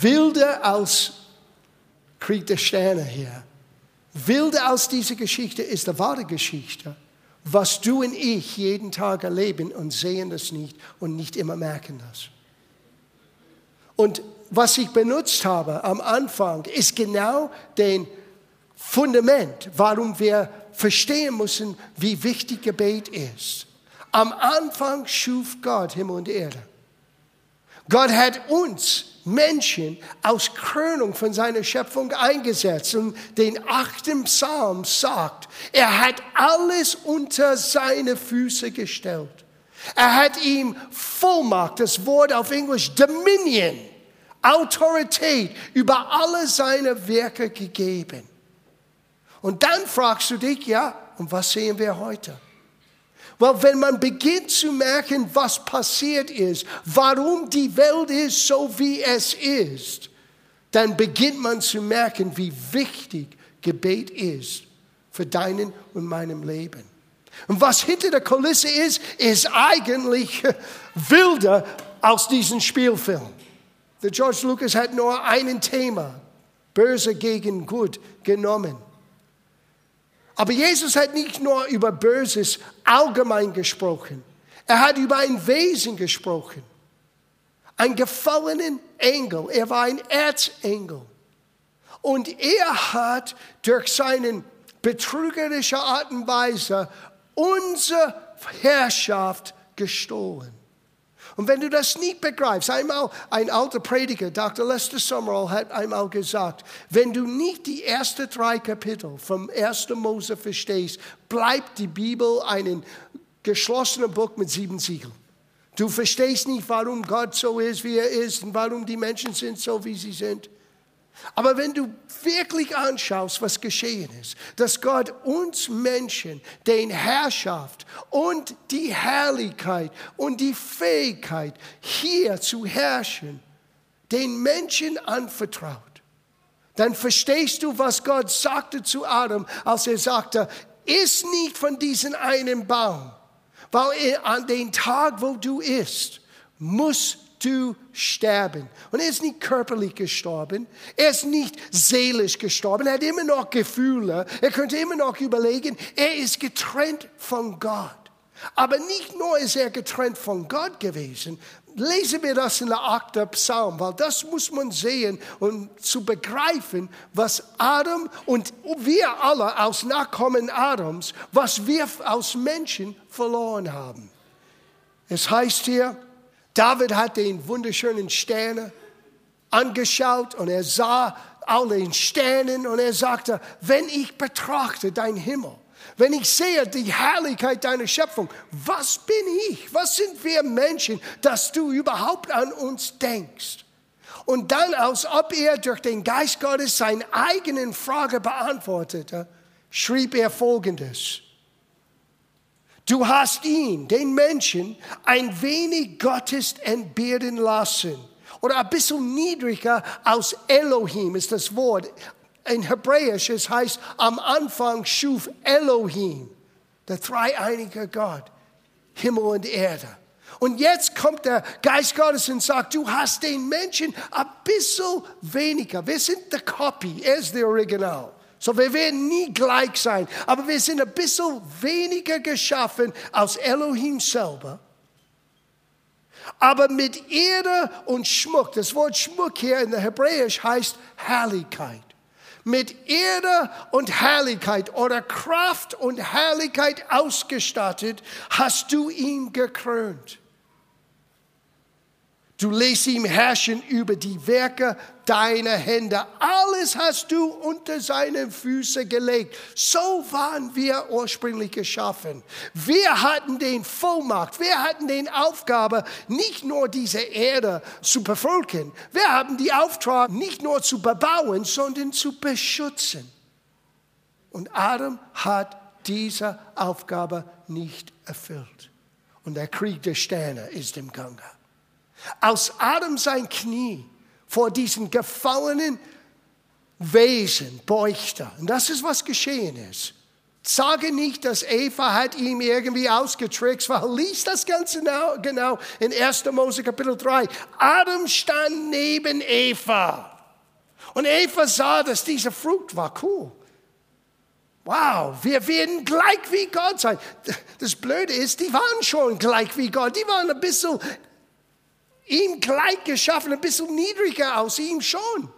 wilder als Krieg der Sterne hier. Wilder als diese Geschichte ist die wahre Geschichte, was du und ich jeden Tag erleben und sehen das nicht und nicht immer merken das. Und was ich benutzt habe am Anfang, ist genau den Fundament, warum wir verstehen müssen, wie wichtig Gebet ist. Am Anfang schuf Gott Himmel und Erde. Gott hat uns Menschen aus Krönung von seiner Schöpfung eingesetzt. Und den achten Psalm sagt, er hat alles unter seine Füße gestellt. Er hat ihm Vollmacht, das Wort auf Englisch Dominion, Autorität über alle seine Werke gegeben. Und dann fragst du dich, ja, und was sehen wir heute? Weil wenn man beginnt zu merken, was passiert ist, warum die Welt ist so, wie es ist, dann beginnt man zu merken, wie wichtig Gebet ist für deinen und meinem Leben. Und was hinter der Kulisse ist, ist eigentlich wilder als diesen Spielfilm. Der George Lucas hat nur ein Thema, böse gegen gut, genommen. Aber Jesus hat nicht nur über Böses allgemein gesprochen. Er hat über ein Wesen gesprochen. Ein gefallenen Engel. Er war ein Erzengel. Und er hat durch seine betrügerische Art und Weise unsere Herrschaft gestohlen. Und wenn du das nicht begreifst, einmal ein alter Prediger, Dr. Lester Summerall, hat einmal gesagt, wenn du nicht die ersten drei Kapitel vom 1. Mose verstehst, bleibt die Bibel ein geschlossenes Buch mit sieben Siegeln. Du verstehst nicht, warum Gott so ist, wie er ist und warum die Menschen sind so, wie sie sind. Aber wenn du wirklich anschaust, was geschehen ist, dass Gott uns Menschen den Herrschaft und die Herrlichkeit und die Fähigkeit, hier zu herrschen, den Menschen anvertraut, dann verstehst du, was Gott sagte zu Adam, als er sagte, iss nicht von diesem einen Baum, weil an den Tag, wo du isst, muss du sterben. Und er ist nicht körperlich gestorben, er ist nicht seelisch gestorben, er hat immer noch Gefühle, er könnte immer noch überlegen, er ist getrennt von Gott. Aber nicht nur ist er getrennt von Gott gewesen, lesen wir das in der 8. Psalm, weil das muss man sehen und zu begreifen, was Adam und wir alle als Nachkommen Adams, was wir als Menschen verloren haben. Es heißt hier, David hat den wunderschönen Sterne angeschaut und er sah all den Sternen und er sagte, wenn ich betrachte dein Himmel, wenn ich sehe die Herrlichkeit deiner Schöpfung, was bin ich? Was sind wir Menschen, dass du überhaupt an uns denkst? Und dann, als ob er durch den Geist Gottes seine eigenen Frage beantwortete, schrieb er Folgendes. Du hast ihn, den Menschen, ein wenig Gottes entbehren lassen. Oder ein bisschen niedriger als Elohim ist das Wort. In Hebräisch es heißt, am Anfang schuf Elohim, der dreieinige Gott, Himmel und Erde. Und jetzt kommt der Geist Gottes und sagt, du hast den Menschen ein bisschen weniger. Wir sind der Copy, er ist der Original. So, wir werden nie gleich sein, aber wir sind ein bisschen weniger geschaffen als Elohim selber. Aber mit Ehre und Schmuck, das Wort Schmuck hier in der Hebräisch heißt Herrlichkeit. Mit Ehre und Herrlichkeit oder Kraft und Herrlichkeit ausgestattet, hast du ihn gekrönt. Du lässt ihm herrschen über die Werke deiner Hände. Alles hast du unter seine Füße gelegt. So waren wir ursprünglich geschaffen. Wir hatten den Vollmacht, wir hatten den Aufgabe, nicht nur diese Erde zu bevölkern. Wir haben die Auftrag, nicht nur zu bebauen, sondern zu beschützen. Und Adam hat diese Aufgabe nicht erfüllt. Und der Krieg der Sterne ist im Gange. Als Adam sein Knie vor diesen gefallenen Wesen beugte, und das ist, was geschehen ist, Sage nicht, dass Eva hat ihm irgendwie ausgetrickst, weil liest das Ganze genau, genau in 1. Mose Kapitel 3. Adam stand neben Eva. Und Eva sah, dass diese Frucht war cool. Wow, wir werden gleich wie Gott sein. Das Blöde ist, die waren schon gleich wie Gott. Die waren ein bisschen ihm gleich geschaffen, ein bisschen niedriger aus ihm schon.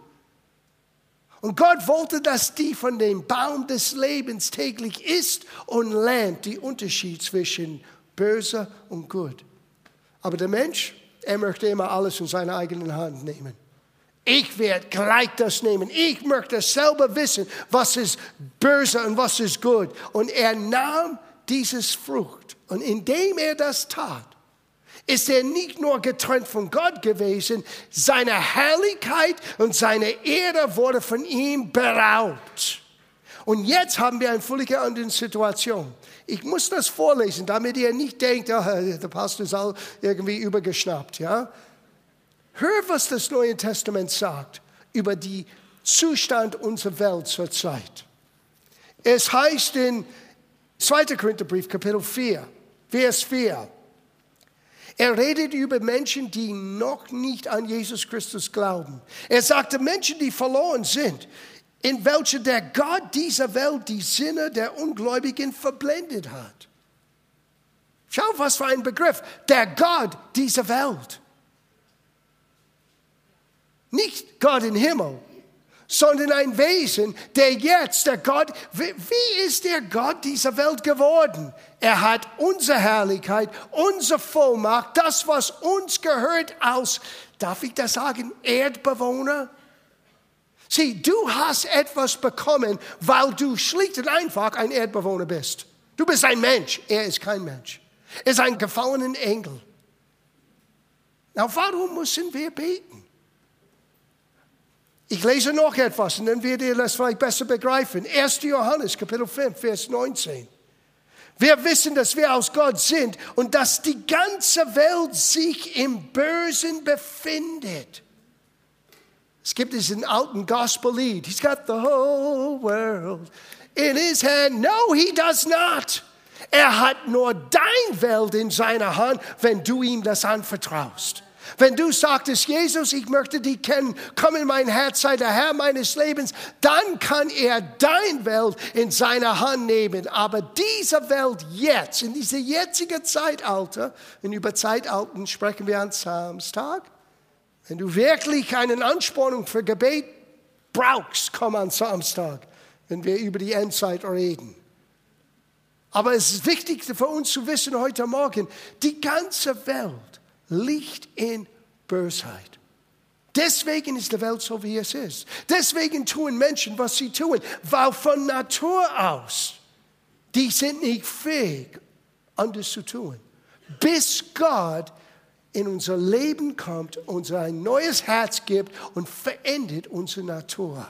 Und Gott wollte, dass die von dem Baum des Lebens täglich isst und lernt den Unterschied zwischen böse und gut. Aber der Mensch, er möchte immer alles in seine eigene Hand nehmen. Ich werde gleich das nehmen. Ich möchte selber wissen, was ist böse und was ist gut. Und er nahm dieses Frucht. Und indem er das tat, ist er nicht nur getrennt von Gott gewesen, seine Herrlichkeit und seine Ehre wurde von ihm beraubt. Und jetzt haben wir eine völlig andere Situation. Ich muss das vorlesen, damit ihr nicht denkt, oh, der Pastor ist all irgendwie übergeschnappt. Ja? Hör, was das Neue Testament sagt über den Zustand unserer Welt zurzeit. Es heißt in 2. Korintherbrief, Kapitel 4, Vers 4, er redet über Menschen, die noch nicht an Jesus Christus glauben. Er sagte Menschen, die verloren sind, in welche der Gott dieser Welt die Sinne der Ungläubigen verblendet hat. Schau, was für ein Begriff. Der Gott dieser Welt. Nicht Gott im Himmel, sondern ein Wesen, der jetzt, der Gott, wie ist der Gott dieser Welt geworden? Er hat unsere Herrlichkeit, unsere Vollmacht, das, was uns gehört, aus, darf ich das sagen, Erdbewohner? Sieh, du hast etwas bekommen, weil du schlicht und einfach ein Erdbewohner bist. Du bist ein Mensch, er ist kein Mensch. Er ist ein gefallener Engel. Na, warum müssen wir beten? Ich lese noch etwas und dann werdet ihr das vielleicht besser begreifen. 1. Johannes, Kapitel 5, Vers 19. Wir wissen, dass wir aus Gott sind und dass die ganze Welt sich im Bösen befindet. Es gibt diesen alten Gospel-Lied. He's got the whole world in his hand. No, he does not. Er hat nur dein Welt in seiner Hand, wenn du ihm das anvertraust. Wenn du sagtest, Jesus, ich möchte dich kennen, komm in mein Herz, sei der Herr meines Lebens, dann kann er dein Welt in seine Hand nehmen. Aber diese Welt jetzt, in diesem jetzigen Zeitalter, in über Zeitalten sprechen wir an Samstag, wenn du wirklich eine Anspornung für Gebet brauchst, komm an Samstag, wenn wir über die Endzeit reden. Aber es ist wichtig für uns zu wissen heute Morgen, die ganze Welt liegt in Bösheit. Deswegen ist die Welt so, wie es ist. Deswegen tun Menschen, was sie tun, weil von Natur aus, die sind nicht fähig, anders zu tun. Bis Gott in unser Leben kommt, uns ein neues Herz gibt und verändert unsere Natur.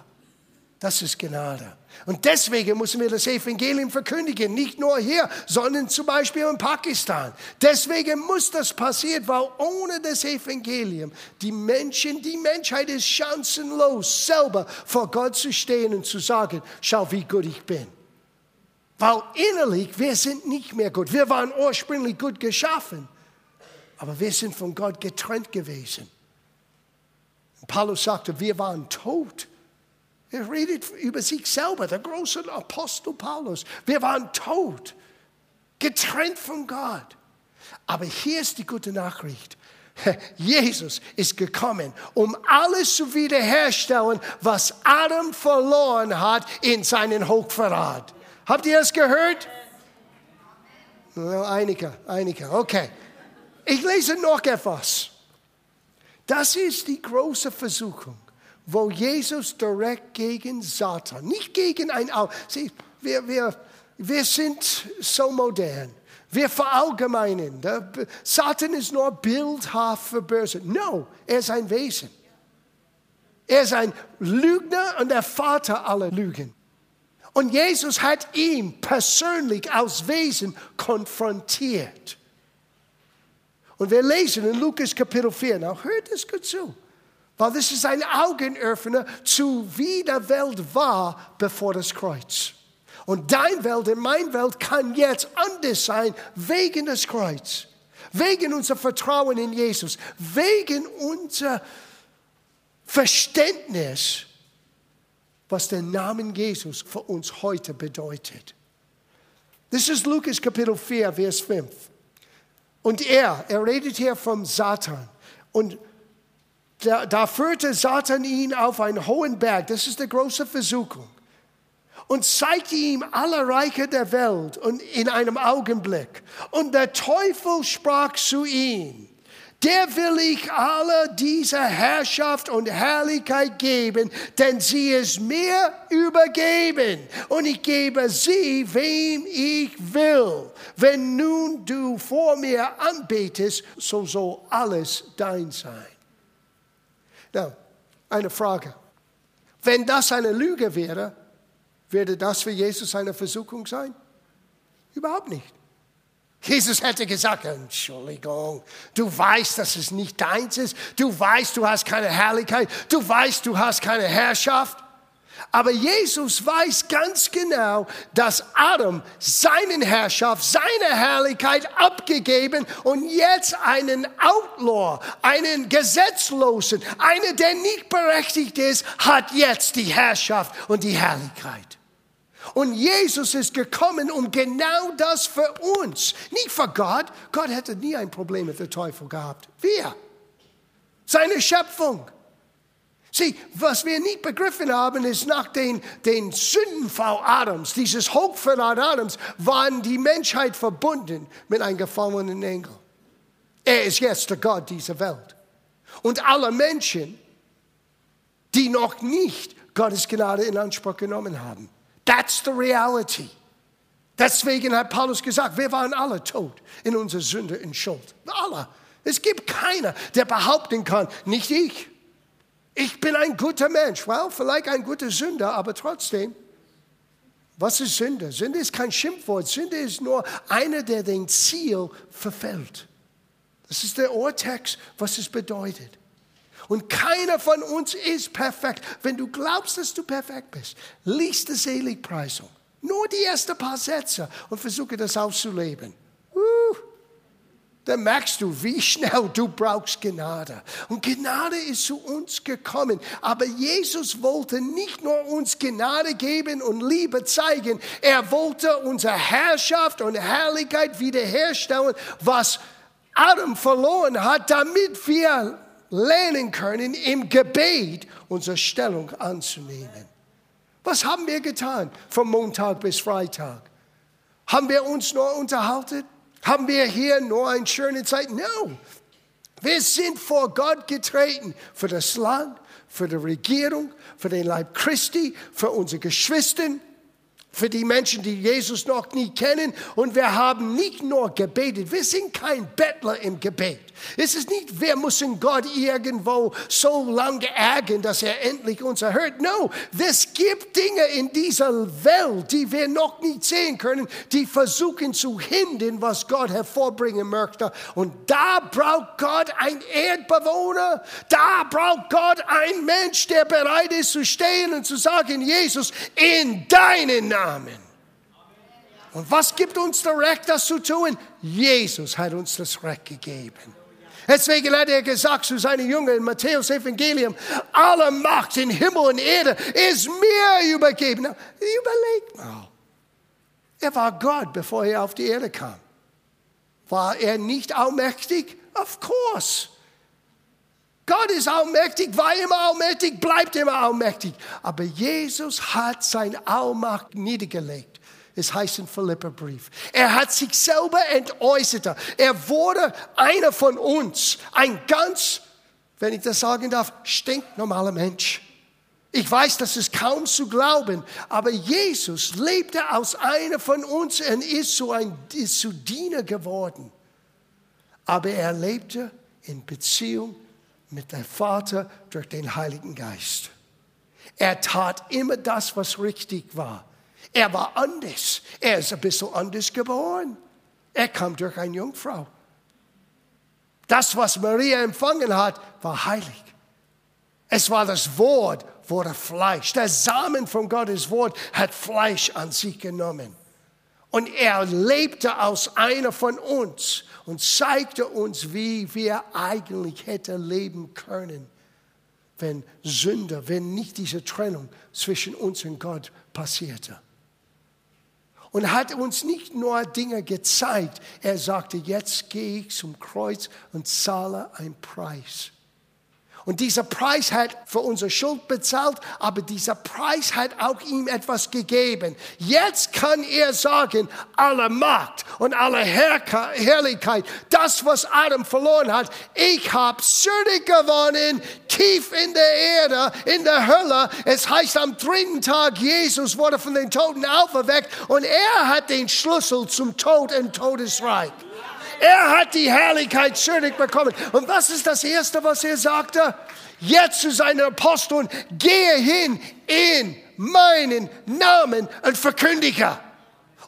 Das ist Gnade. Und deswegen müssen wir das Evangelium verkündigen, nicht nur hier, sondern zum Beispiel in Pakistan. Deswegen muss das passieren, weil ohne das Evangelium die Menschen, die Menschheit ist chancenlos, selber vor Gott zu stehen und zu sagen, schau, wie gut ich bin. Weil innerlich, wir sind nicht mehr gut. Wir waren ursprünglich gut geschaffen, aber wir sind von Gott getrennt gewesen. Paulus sagte, wir waren tot er redet über sich selber, der große Apostel Paulus. Wir waren tot, getrennt von Gott. Aber hier ist die gute Nachricht. Jesus ist gekommen, um alles zu wiederherstellen, was Adam verloren hat in seinen Hochverrat. Habt ihr es gehört? Einige, einige, okay. Ich lese noch etwas. Das ist die große Versuchung wo Jesus direkt gegen Satan, nicht gegen ein Auge, wir, wir, wir sind so modern. Wir verallgemeinen. Satan ist nur bildhaft für Böse. No, er ist ein Wesen. Er ist ein Lügner und der Vater aller Lügen. Und Jesus hat ihn persönlich als Wesen konfrontiert. Und wir lesen in Lukas Kapitel 4. Now hört es gut zu. Weil das ist ein Augenöffner zu wie der Welt war bevor das Kreuz. Und dein Welt und mein Welt kann jetzt anders sein wegen des Kreuzes, wegen unser Vertrauen in Jesus, wegen unser Verständnis, was der Name Jesus für uns heute bedeutet. Das ist Lukas Kapitel 4, Vers 5. Und er, er redet hier vom Satan. Und da, da führte Satan ihn auf einen hohen Berg. Das ist die große Versuchung. Und zeigte ihm alle Reiche der Welt und in einem Augenblick. Und der Teufel sprach zu ihm der will ich alle diese Herrschaft und Herrlichkeit geben, denn sie ist mir übergeben und ich gebe sie, wem ich will. Wenn nun du vor mir anbetest, so soll alles dein sein. Now, eine Frage. Wenn das eine Lüge wäre, würde das für Jesus eine Versuchung sein? Überhaupt nicht. Jesus hätte gesagt, Entschuldigung, du weißt, dass es nicht deins ist, du weißt, du hast keine Herrlichkeit, du weißt, du hast keine Herrschaft. Aber Jesus weiß ganz genau, dass Adam seine Herrschaft, seine Herrlichkeit abgegeben und jetzt einen Outlaw, einen Gesetzlosen, einen, der nicht berechtigt ist, hat jetzt die Herrschaft und die Herrlichkeit. Und Jesus ist gekommen, um genau das für uns, nicht für Gott. Gott hätte nie ein Problem mit dem Teufel gehabt. Wir, seine Schöpfung. Sieh, was wir nicht begriffen haben, ist nach den, den Sündenfall Adams, dieses Hochverrat Adams, waren die Menschheit verbunden mit einem gefallenen Engel. Er ist jetzt der Gott dieser Welt. Und alle Menschen, die noch nicht Gottes Gnade in Anspruch genommen haben. That's the reality. Deswegen hat Paulus gesagt, wir waren alle tot in unserer Sünde und Schuld. Alle. Es gibt keiner, der behaupten kann, nicht ich. Ich bin ein guter Mensch. Well, vielleicht ein guter Sünder, aber trotzdem. Was ist Sünde? Sünde ist kein Schimpfwort. Sünde ist nur einer, der den Ziel verfällt. Das ist der Urtext, was es bedeutet. Und keiner von uns ist perfekt. Wenn du glaubst, dass du perfekt bist, liest die Seligpreisung. Nur die ersten paar Sätze und versuche das auszuleben. Dann merkst du, wie schnell du brauchst Gnade. Und Gnade ist zu uns gekommen. Aber Jesus wollte nicht nur uns Gnade geben und Liebe zeigen. Er wollte unsere Herrschaft und Herrlichkeit wiederherstellen, was Adam verloren hat, damit wir lernen können, im Gebet unsere Stellung anzunehmen. Was haben wir getan von Montag bis Freitag? Haben wir uns nur unterhalten? Haben wir hier nur eine schöne Zeit? No. Wir sind vor Gott getreten für das Land, für die Regierung, für den Leib Christi, für unsere Geschwister, für die Menschen, die Jesus noch nie kennen. Und wir haben nicht nur gebetet, wir sind kein Bettler im Gebet. Es ist nicht, wir müssen Gott irgendwo so lange ärgern, dass er endlich uns erhört. No, es gibt Dinge in dieser Welt, die wir noch nicht sehen können, die versuchen zu hindern, was Gott hervorbringen möchte. Und da braucht Gott ein Erdbewohner, da braucht Gott ein Mensch, der bereit ist zu stehen und zu sagen, Jesus, in deinen Namen. Und was gibt uns das Recht, das zu tun? Jesus hat uns das Recht gegeben. Deswegen hat er gesagt zu seinen Jüngern in Matthäus Evangelium, alle Macht in Himmel und Erde ist mir übergeben. Überlegt mal. Er war Gott, bevor er auf die Erde kam. War er nicht allmächtig? Of course. Gott ist allmächtig, war immer allmächtig, bleibt immer allmächtig. Aber Jesus hat seine Allmacht niedergelegt. Es heißt im Philipperbrief. Er hat sich selber entäußert. Er wurde einer von uns. Ein ganz, wenn ich das sagen darf, stinknormaler Mensch. Ich weiß, das ist kaum zu glauben, aber Jesus lebte aus einer von uns und ist zu, ein, ist zu Diener geworden. Aber er lebte in Beziehung mit dem Vater durch den Heiligen Geist. Er tat immer das, was richtig war. Er war anders. Er ist ein bisschen anders geboren. Er kam durch eine Jungfrau. Das, was Maria empfangen hat, war heilig. Es war das Wort, wurde Fleisch. Der Samen von Gottes Wort hat Fleisch an sich genommen. Und er lebte aus einer von uns und zeigte uns, wie wir eigentlich hätten leben können, wenn Sünde, wenn nicht diese Trennung zwischen uns und Gott passierte. Und hat uns nicht nur Dinge gezeigt, er sagte, jetzt gehe ich zum Kreuz und zahle einen Preis. Und dieser Preis hat für unsere Schuld bezahlt, aber dieser Preis hat auch ihm etwas gegeben. Jetzt kann er sagen, alle Macht und alle Herrlichkeit, das, was Adam verloren hat, ich habe Sünde gewonnen, tief in der Erde, in der Hölle. Es heißt, am dritten Tag, Jesus wurde von den Toten auferweckt und er hat den Schlüssel zum Tod und Todesreich. Er hat die Herrlichkeit zurück bekommen. Und was ist das Erste, was er sagte? Jetzt zu seinen Aposteln, gehe hin in meinen Namen und verkündige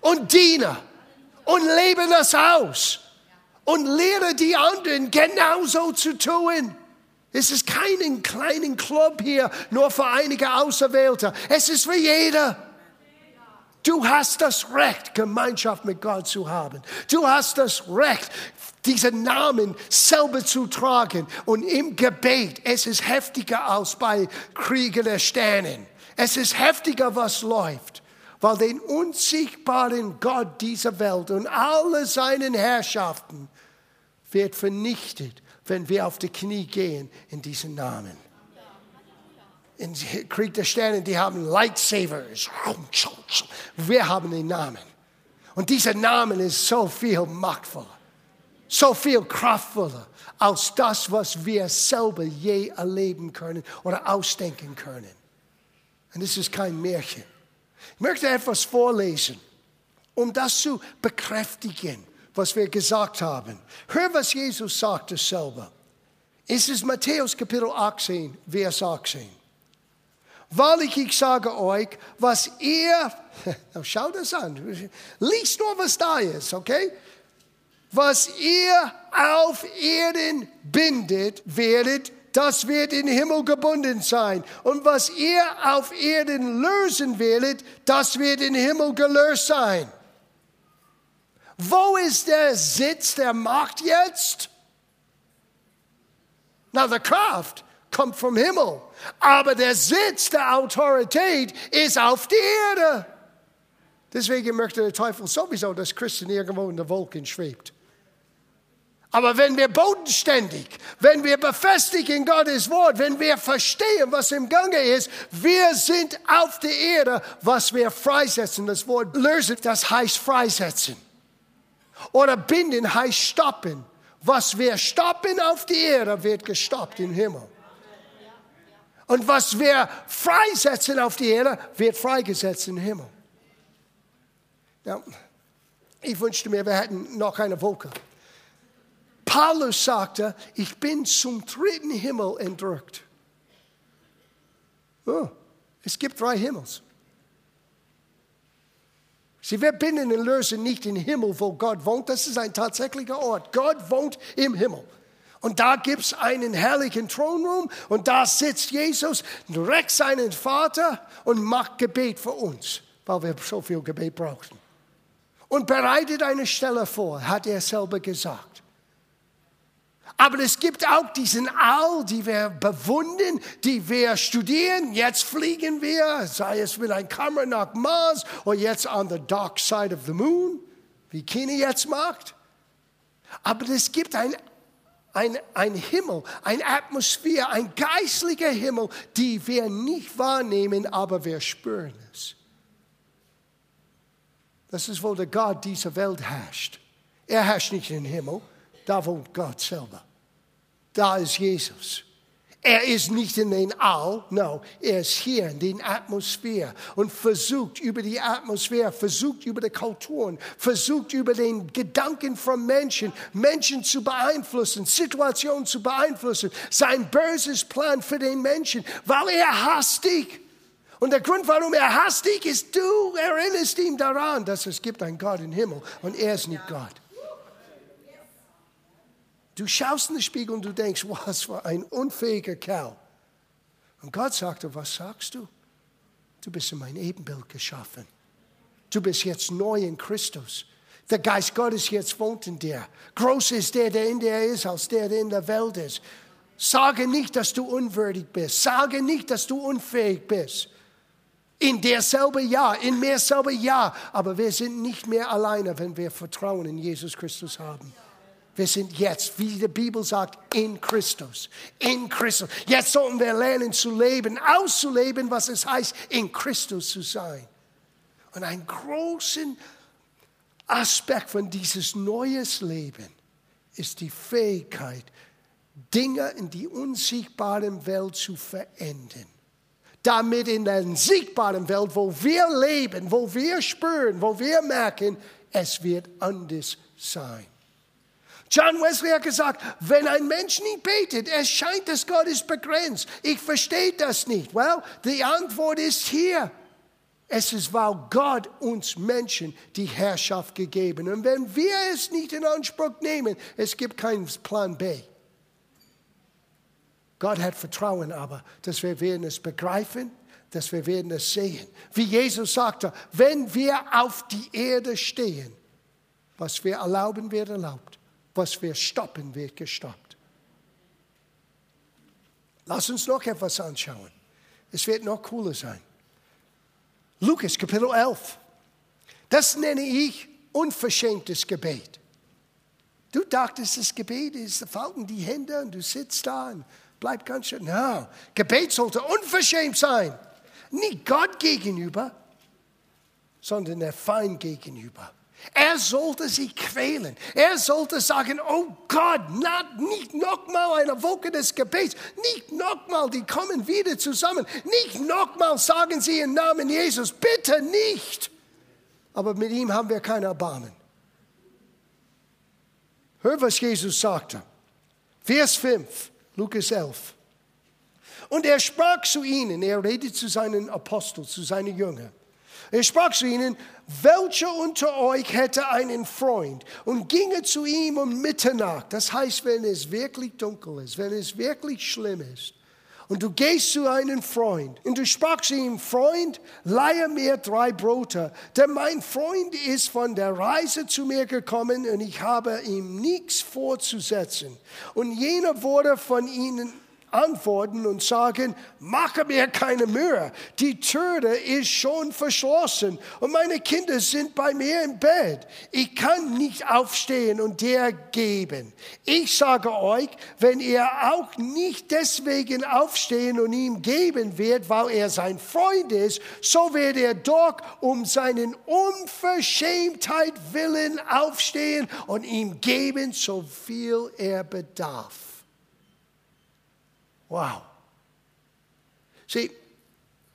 und diene und lebe das aus und lehre die anderen genauso zu tun. Es ist keinen kleinen Club hier, nur für einige Auserwählte. Es ist für jeder. Du hast das Recht, Gemeinschaft mit Gott zu haben. Du hast das Recht, diesen Namen selber zu tragen. Und im Gebet, es ist heftiger als bei Kriege der Sternen. Es ist heftiger, was läuft. Weil den unsichtbaren Gott dieser Welt und alle seinen Herrschaften wird vernichtet, wenn wir auf die Knie gehen in diesen Namen in Krieg der Sterne, die haben Lightsabers. Wir haben den Namen. Und dieser Name ist so viel machtvoller, so viel kraftvoller als das, was wir selber je erleben können oder ausdenken können. Und das ist kein Märchen. Ich möchte etwas vorlesen, um das zu bekräftigen, was wir gesagt haben. Hör, was Jesus sagte selber. Es ist Matthäus Kapitel 18, Vers 18. Wahrlich, ich sage euch, was ihr, schau das an, liest nur, was da ist, okay? Was ihr auf Erden bindet, werdet, das wird in Himmel gebunden sein. Und was ihr auf Erden lösen werdet, das wird in Himmel gelöst sein. Wo ist der Sitz der Macht jetzt? Na, der Kraft kommt vom Himmel. Aber der Sitz der Autorität ist auf der Erde. Deswegen möchte der Teufel sowieso, dass Christen irgendwo in den Wolken schwebt. Aber wenn wir bodenständig, wenn wir befestigen Gottes Wort, wenn wir verstehen, was im Gange ist, wir sind auf der Erde, was wir freisetzen. Das Wort lösen, das heißt freisetzen. Oder binden heißt stoppen. Was wir stoppen auf der Erde, wird gestoppt im Himmel. Und was wir freisetzen auf die Erde, wird freigesetzt im Himmel. Ja, ich wünschte mir, wir hätten noch eine Wolke. Paulus sagte, ich bin zum dritten Himmel entrückt. Oh, es gibt drei Himmels. Sie verbinden und lösen nicht den Himmel, wo Gott wohnt. Das ist ein tatsächlicher Ort. Gott wohnt im Himmel. Und da gibt es einen herrlichen Thronraum und da sitzt Jesus rechts seinen Vater und macht Gebet für uns, weil wir so viel Gebet brauchen. Und bereitet eine Stelle vor, hat er selber gesagt. Aber es gibt auch diesen All, die wir bewundern, die wir studieren. Jetzt fliegen wir, sei es mit einer Kamera nach Mars oder jetzt on the dark side of the moon, wie Kini jetzt macht. Aber es gibt ein ein, ein Himmel, eine Atmosphäre, ein geistlicher Himmel, die wir nicht wahrnehmen, aber wir spüren es. Das ist, wo der Gott dieser Welt herrscht. Er herrscht nicht im Himmel, da wohnt Gott selber. Da ist Jesus. Er ist nicht in den All, no, er ist hier in der Atmosphäre und versucht über die Atmosphäre, versucht über die Kulturen, versucht über den Gedanken von Menschen, Menschen zu beeinflussen, Situationen zu beeinflussen, sein böses Plan für den Menschen, weil er hasst dich. Und der Grund, warum er hasst dich, ist, du erinnerst ihn daran, dass es gibt einen Gott im Himmel und er ist nicht Gott. Du schaust in den Spiegel und du denkst, was für ein unfähiger Kerl. Und Gott sagte, was sagst du? Du bist in mein Ebenbild geschaffen. Du bist jetzt neu in Christus. Der Geist Gottes jetzt wohnt in dir. Groß ist der, der in dir ist, als der, der in der Welt ist. Sage nicht, dass du unwürdig bist. Sage nicht, dass du unfähig bist. In dir selber ja, in mir selber ja. Aber wir sind nicht mehr alleine, wenn wir Vertrauen in Jesus Christus haben. Wir sind jetzt, wie die Bibel sagt, in Christus. In Christus. Jetzt sollten wir lernen zu leben, auszuleben, was es heißt, in Christus zu sein. Und einen großen Aspekt von dieses neues Leben ist die Fähigkeit, Dinge in die unsichtbaren Welt zu verändern. Damit in der sichtbaren Welt, wo wir leben, wo wir spüren, wo wir merken, es wird anders sein. John Wesley hat gesagt, wenn ein Mensch nicht betet, es scheint, dass Gott ist begrenzt. Ich verstehe das nicht. Well, die Antwort ist hier. Es ist, weil Gott uns Menschen die Herrschaft gegeben. Und wenn wir es nicht in Anspruch nehmen, es gibt keinen Plan B. Gott hat Vertrauen aber, dass wir werden es begreifen, dass wir werden es sehen. Wie Jesus sagte, wenn wir auf die Erde stehen, was wir erlauben, wird erlaubt was wir stoppen, wird gestoppt. Lass uns noch etwas anschauen. Es wird noch cooler sein. Lukas Kapitel 11. Das nenne ich unverschämtes Gebet. Du dachtest, das Gebet ist, falten die Hände und du sitzt da und bleib ganz schön. No, Gebet sollte unverschämt sein. Nicht Gott gegenüber, sondern der Feind gegenüber. Er sollte sich quälen. Er sollte sagen, oh Gott, nicht nochmal eine Wolke des Gebets, nicht nochmal, die kommen wieder zusammen, nicht nochmal sagen sie im Namen Jesus, bitte nicht. Aber mit ihm haben wir kein Erbarmen. Hör, was Jesus sagte. Vers 5, Lukas 11. Und er sprach zu ihnen, er redet zu seinen Aposteln, zu seinen Jüngern. Er sprach zu ihnen, welcher unter euch hätte einen Freund und ginge zu ihm um Mitternacht, das heißt, wenn es wirklich dunkel ist, wenn es wirklich schlimm ist, und du gehst zu einem Freund und du sprachst ihm, Freund, leihe mir drei Brote, denn mein Freund ist von der Reise zu mir gekommen und ich habe ihm nichts vorzusetzen. Und jener wurde von ihnen antworten und sagen, mache mir keine Mühe, die Türe ist schon verschlossen und meine Kinder sind bei mir im Bett. Ich kann nicht aufstehen und dir geben. Ich sage euch, wenn ihr auch nicht deswegen aufstehen und ihm geben wird, weil er sein Freund ist, so wird er doch um seinen Unverschämtheit willen aufstehen und ihm geben, so viel er bedarf. Wow. Sieh,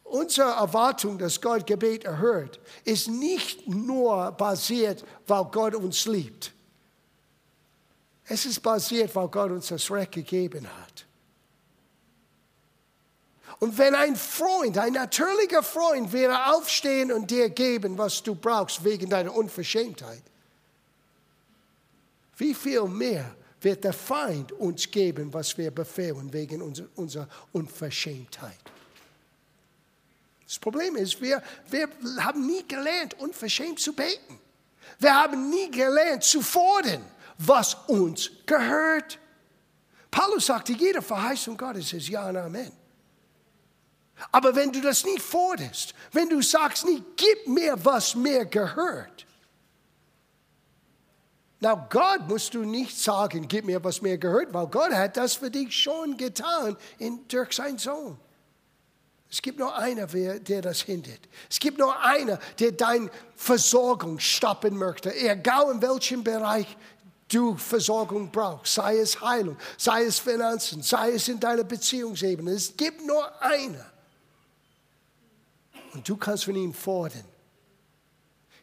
unsere Erwartung, dass Gott Gebet erhört, ist nicht nur basiert, weil Gott uns liebt. Es ist basiert, weil Gott uns das Recht gegeben hat. Und wenn ein Freund, ein natürlicher Freund, wäre aufstehen und dir geben, was du brauchst wegen deiner Unverschämtheit, wie viel mehr wird der Feind uns geben, was wir befehlen wegen unserer Unverschämtheit. Das Problem ist, wir, wir haben nie gelernt, unverschämt zu beten. Wir haben nie gelernt zu fordern, was uns gehört. Paulus sagte, jede Verheißung Gottes ist Ja und Amen. Aber wenn du das nicht forderst, wenn du sagst nicht, gib mir, was mir gehört, na, Gott musst du nicht sagen, gib mir, was mir gehört, weil Gott hat das für dich schon getan in, durch seinen Sohn. Es gibt nur einer, der das hindert. Es gibt nur einer, der deine Versorgung stoppen möchte, egal in welchem Bereich du Versorgung brauchst, sei es Heilung, sei es Finanzen, sei es in deiner Beziehungsebene. Es gibt nur einer. Und du kannst von ihm fordern.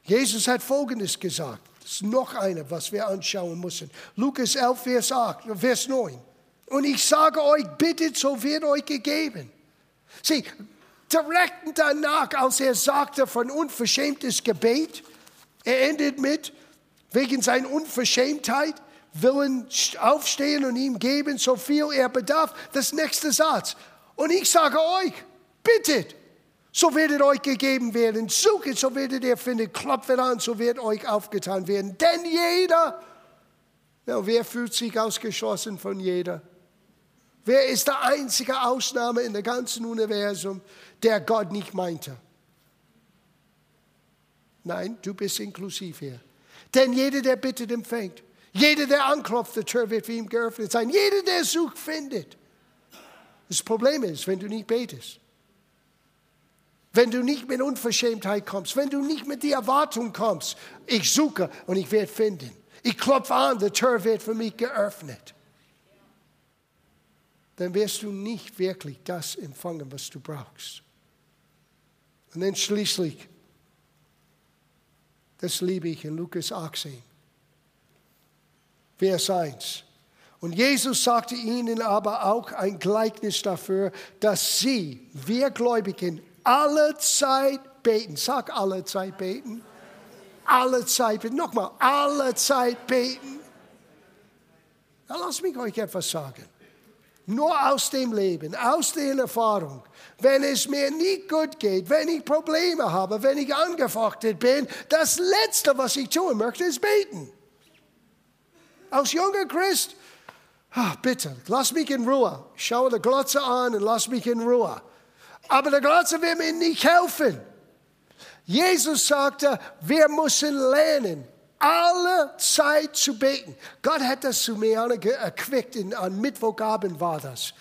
Jesus hat Folgendes gesagt. Ist noch eine, was wir anschauen müssen. Lukas 11, Vers, 8, Vers 9. Und ich sage euch, bittet, so wird euch gegeben. Sieh, direkt danach, als er sagte von unverschämtes Gebet, er endet mit, wegen seiner Unverschämtheit, willen aufstehen und ihm geben, so viel er bedarf. Das nächste Satz. Und ich sage euch, bittet, so werdet euch gegeben werden. Suchet, so werdet ihr finden. Klopft an, so wird euch aufgetan werden. Denn jeder, ja, wer fühlt sich ausgeschlossen von jeder? Wer ist der einzige Ausnahme in der ganzen Universum, der Gott nicht meinte? Nein, du bist inklusiv hier. Denn jeder, der bittet, empfängt. Jeder, der anklopft, der Tür wird für ihn geöffnet sein. Jeder, der sucht, findet. Das Problem ist, wenn du nicht betest, wenn du nicht mit Unverschämtheit kommst, wenn du nicht mit der Erwartung kommst, ich suche und ich werde finden. Ich klopfe an, die Tür wird für mich geöffnet. Dann wirst du nicht wirklich das empfangen, was du brauchst. Und dann schließlich, das liebe ich in Lukas 18, Vers 1. Und Jesus sagte ihnen aber auch ein Gleichnis dafür, dass sie, wir Gläubigen, alle Zeit beten. Sag alle Zeit beten. Alle Zeit beten. Nochmal, alle Zeit beten. Na, lass mich euch etwas sagen. Nur aus dem Leben, aus der Erfahrung. Wenn es mir nicht gut geht, wenn ich Probleme habe, wenn ich angefochtet bin, das Letzte, was ich tun möchte, ist beten. Als junger Christ Ach, bitte, lass mich in Ruhe. Ich schaue die Glotze an und lass mich in Ruhe. Aber die Glotze wird mir nicht helfen. Jesus sagte, wir müssen lernen, alle Zeit zu beten. Gott hat das zu mir erquickt, an Mittwochabend war das.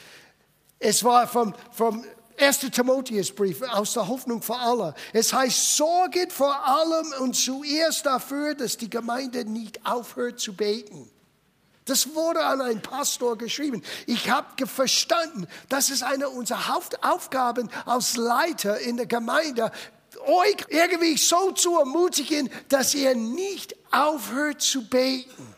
Es war vom, vom 1. Timotheusbrief aus der Hoffnung für alle. Es heißt, sorget vor allem und zuerst dafür, dass die Gemeinde nicht aufhört zu beten. Das wurde an einen Pastor geschrieben. Ich habe verstanden, das ist eine unserer Hauptaufgaben als Leiter in der Gemeinde, euch irgendwie so zu ermutigen, dass ihr nicht aufhört zu beten.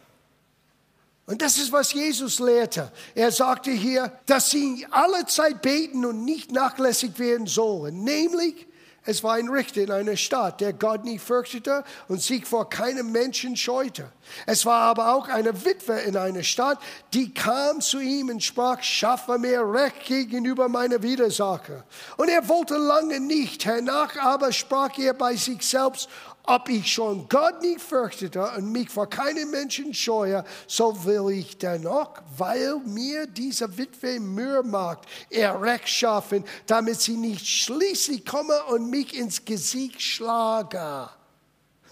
Und das ist, was Jesus lehrte. Er sagte hier, dass sie alle Zeit beten und nicht nachlässig werden sollen. Nämlich, es war ein Richter in einer Stadt, der Gott nicht fürchtete und sich vor keinem Menschen scheute. Es war aber auch eine Witwe in einer Stadt, die kam zu ihm und sprach, schaffe mir Recht gegenüber meiner Widersacher. Und er wollte lange nicht, hernach aber sprach er bei sich selbst, ob ich schon Gott nicht fürchtete und mich vor keinem Menschen scheue, so will ich dennoch, weil mir diese Witwe Mühe macht, ihr Recht schaffen, damit sie nicht schließlich komme und mich ins Gesicht schlage.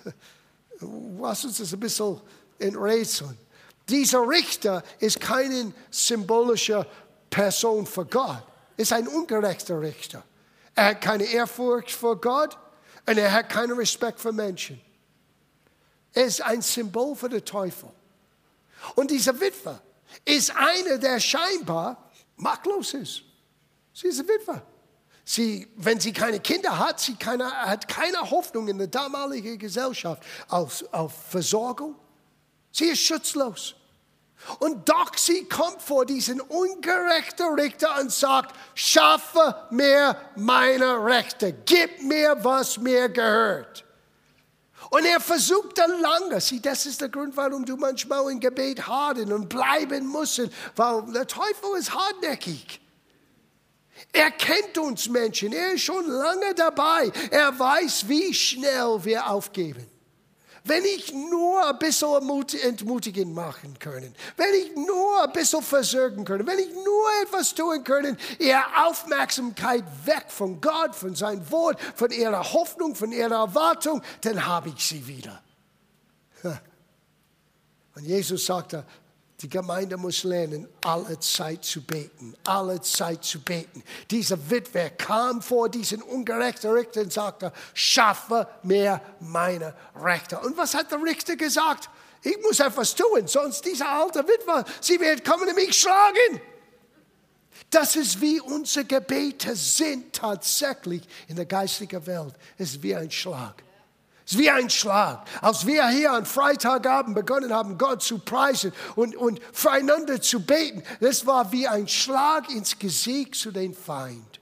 Was uns das ein bisschen enträtseln. Dieser Richter ist keine symbolische Person für Gott. Ist ein ungerechter Richter. Er hat keine Ehrfurcht vor Gott. Und er hat keinen Respekt für Menschen. Er ist ein Symbol für den Teufel. Und diese Witwe ist eine, der scheinbar machtlos ist. Sie ist eine Witwe. Sie, wenn sie keine Kinder hat, sie keine, hat keine Hoffnung in der damaligen Gesellschaft auf, auf Versorgung. Sie ist schutzlos. Und doch sie kommt vor diesen ungerechten Richter und sagt, schaffe mir meine Rechte, gib mir, was mir gehört. Und er versucht dann lange, sieh, das ist der Grund, warum du manchmal im Gebet harden und bleiben musst, weil der Teufel ist hartnäckig. Er kennt uns Menschen, er ist schon lange dabei, er weiß, wie schnell wir aufgeben. Wenn ich nur ein bisschen entmutigen machen können, wenn ich nur ein bisschen versorgen können, wenn ich nur etwas tun können, ihre Aufmerksamkeit weg von Gott, von seinem Wort, von ihrer Hoffnung, von ihrer Erwartung, dann habe ich sie wieder. Und Jesus sagte, die Gemeinde muss lernen, alle Zeit zu beten, alle Zeit zu beten. Dieser Witwer kam vor diesen ungerechten Richter und sagte, schaffe mir meine Rechte. Und was hat der Richter gesagt? Ich muss etwas tun, sonst dieser alte Witwer, sie wird kommen und mich schlagen. Das ist wie unsere Gebete sind tatsächlich in der geistigen Welt. Es ist wie ein Schlag. Es ist wie ein Schlag. Als wir hier am Freitagabend begonnen haben, Gott zu preisen und, und füreinander zu beten, das war wie ein Schlag ins Gesicht zu den Feind.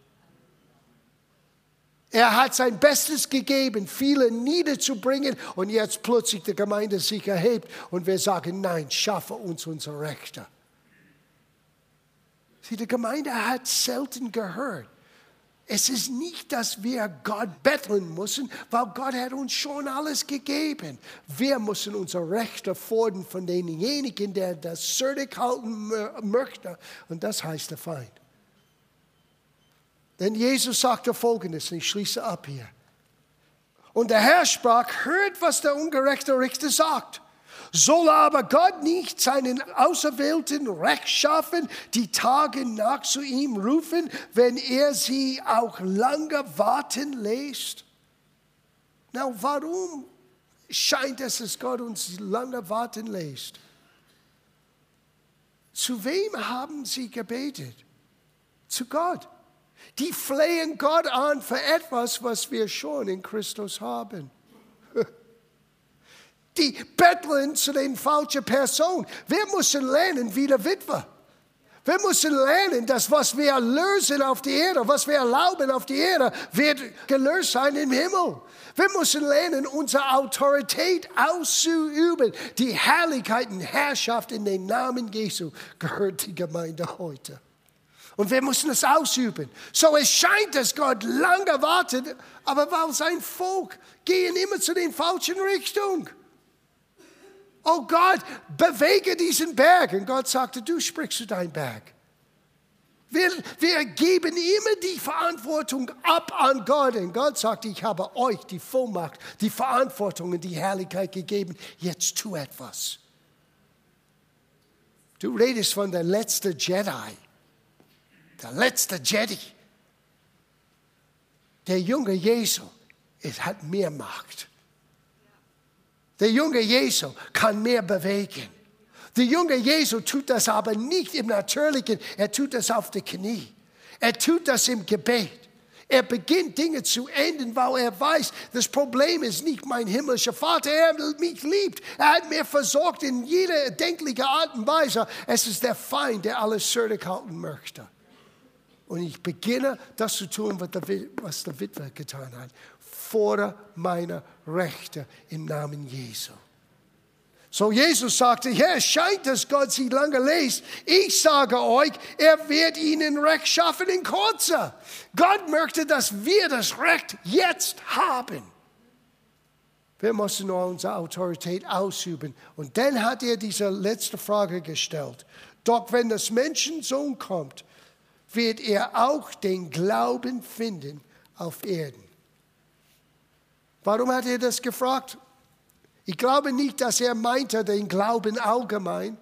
Er hat sein Bestes gegeben, viele niederzubringen und jetzt plötzlich die Gemeinde sich erhebt und wir sagen, nein, schaffe uns unsere Rechte. Sie, die Gemeinde hat selten gehört. Es ist nicht, dass wir Gott betteln müssen, weil Gott hat uns schon alles gegeben. Wir müssen unsere Rechte fordern von denjenigen, der das zurückhalten möchte. Und das heißt der Feind. Denn Jesus sagte Folgendes, und ich schließe ab hier. Und der Herr sprach, hört, was der ungerechte Richter sagt. Soll aber Gott nicht seinen Auserwählten Recht schaffen, die Tage nach zu ihm rufen, wenn er sie auch lange warten lässt? Na, warum scheint es, dass Gott uns lange warten lässt? Zu wem haben sie gebetet? Zu Gott. Die flehen Gott an für etwas, was wir schon in Christus haben. Die betteln zu den falschen Personen. Wir müssen lernen wie der Witwer. Wir müssen lernen, dass was wir lösen auf die Erde, was wir erlauben auf die Erde, wird gelöst sein im Himmel. Wir müssen lernen, unsere Autorität auszuüben. Die Herrlichkeit und Herrschaft in den Namen Jesu gehört die Gemeinde heute. Und wir müssen es ausüben. So es scheint, dass Gott lange wartet, aber weil sein Volk gehen immer zu den falschen Richtungen. Oh Gott, bewege diesen Berg. Und Gott sagte, du sprichst zu deinem Berg. Wir, wir geben immer die Verantwortung ab an Gott. Und Gott sagt, ich habe euch die Vollmacht, die Verantwortung und die Herrlichkeit gegeben. Jetzt tu etwas. Du redest von der letzten Jedi. Der letzte Jedi. Der junge Jesu es hat mehr Macht. Der junge Jesu kann mehr bewegen. Der junge Jesu tut das aber nicht im Natürlichen, er tut das auf die Knie. Er tut das im Gebet. Er beginnt Dinge zu enden, weil er weiß, das Problem ist nicht mein himmlischer Vater, er mich liebt. Er hat mir versorgt in jeder denklichen Art und Weise. Es ist der Feind, der alles zurückhalten möchte. Und ich beginne das zu tun, was der Witwer getan hat fordere meine Rechte im Namen Jesu. So Jesus sagte, ja, es scheint, dass Gott sie lange lässt. Ich sage euch, er wird ihnen Recht schaffen in kurzer. Gott möchte, dass wir das Recht jetzt haben. Wir müssen nur unsere Autorität ausüben. Und dann hat er diese letzte Frage gestellt. Doch wenn das Menschensohn kommt, wird er auch den Glauben finden auf Erden. Warum hat er das gefragt? Ich glaube nicht, dass er meinte den Glauben allgemein.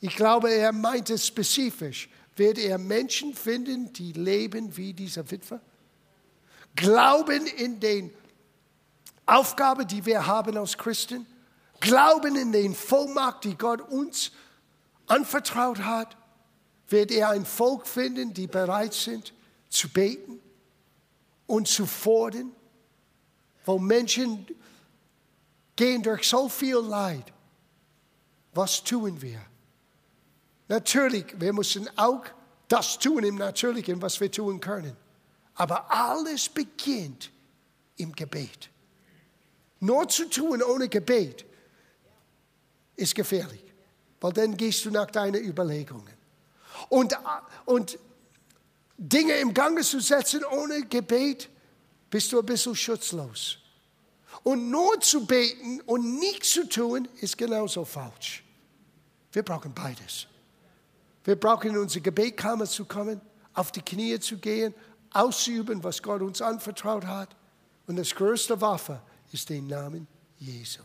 Ich glaube, er meinte spezifisch. Wird er Menschen finden, die leben wie dieser Witwer? Glauben in den Aufgabe, die wir haben als Christen? Glauben in den Vollmacht, die Gott uns anvertraut hat? Wird er ein Volk finden, die bereit sind zu beten und zu fordern? Wo Menschen gehen durch so viel Leid. Was tun wir? Natürlich, wir müssen auch das tun im Natürlichen, was wir tun können. Aber alles beginnt im Gebet. Nur zu tun ohne Gebet ist gefährlich, weil dann gehst du nach deinen Überlegungen. Und, und Dinge im Gange zu setzen ohne Gebet bist du ein bisschen schutzlos. Und nur zu beten und nichts zu tun, ist genauso falsch. Wir brauchen beides. Wir brauchen in unsere Gebetkammer zu kommen, auf die Knie zu gehen, auszuüben, was Gott uns anvertraut hat. Und das größte Waffe ist der Name Jesu.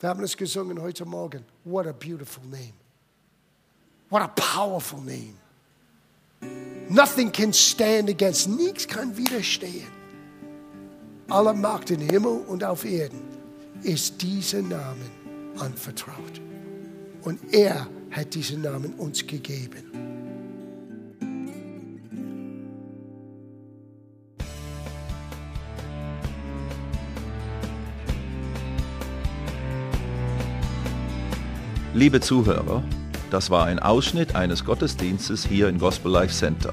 Wir haben es gesungen heute Morgen. What a beautiful name. What a powerful name. Nothing can stand against. Nichts kann widerstehen aller Macht im Himmel und auf Erden ist dieser Name anvertraut. Und er hat diesen Namen uns gegeben. Liebe Zuhörer, das war ein Ausschnitt eines Gottesdienstes hier im Gospel Life Center.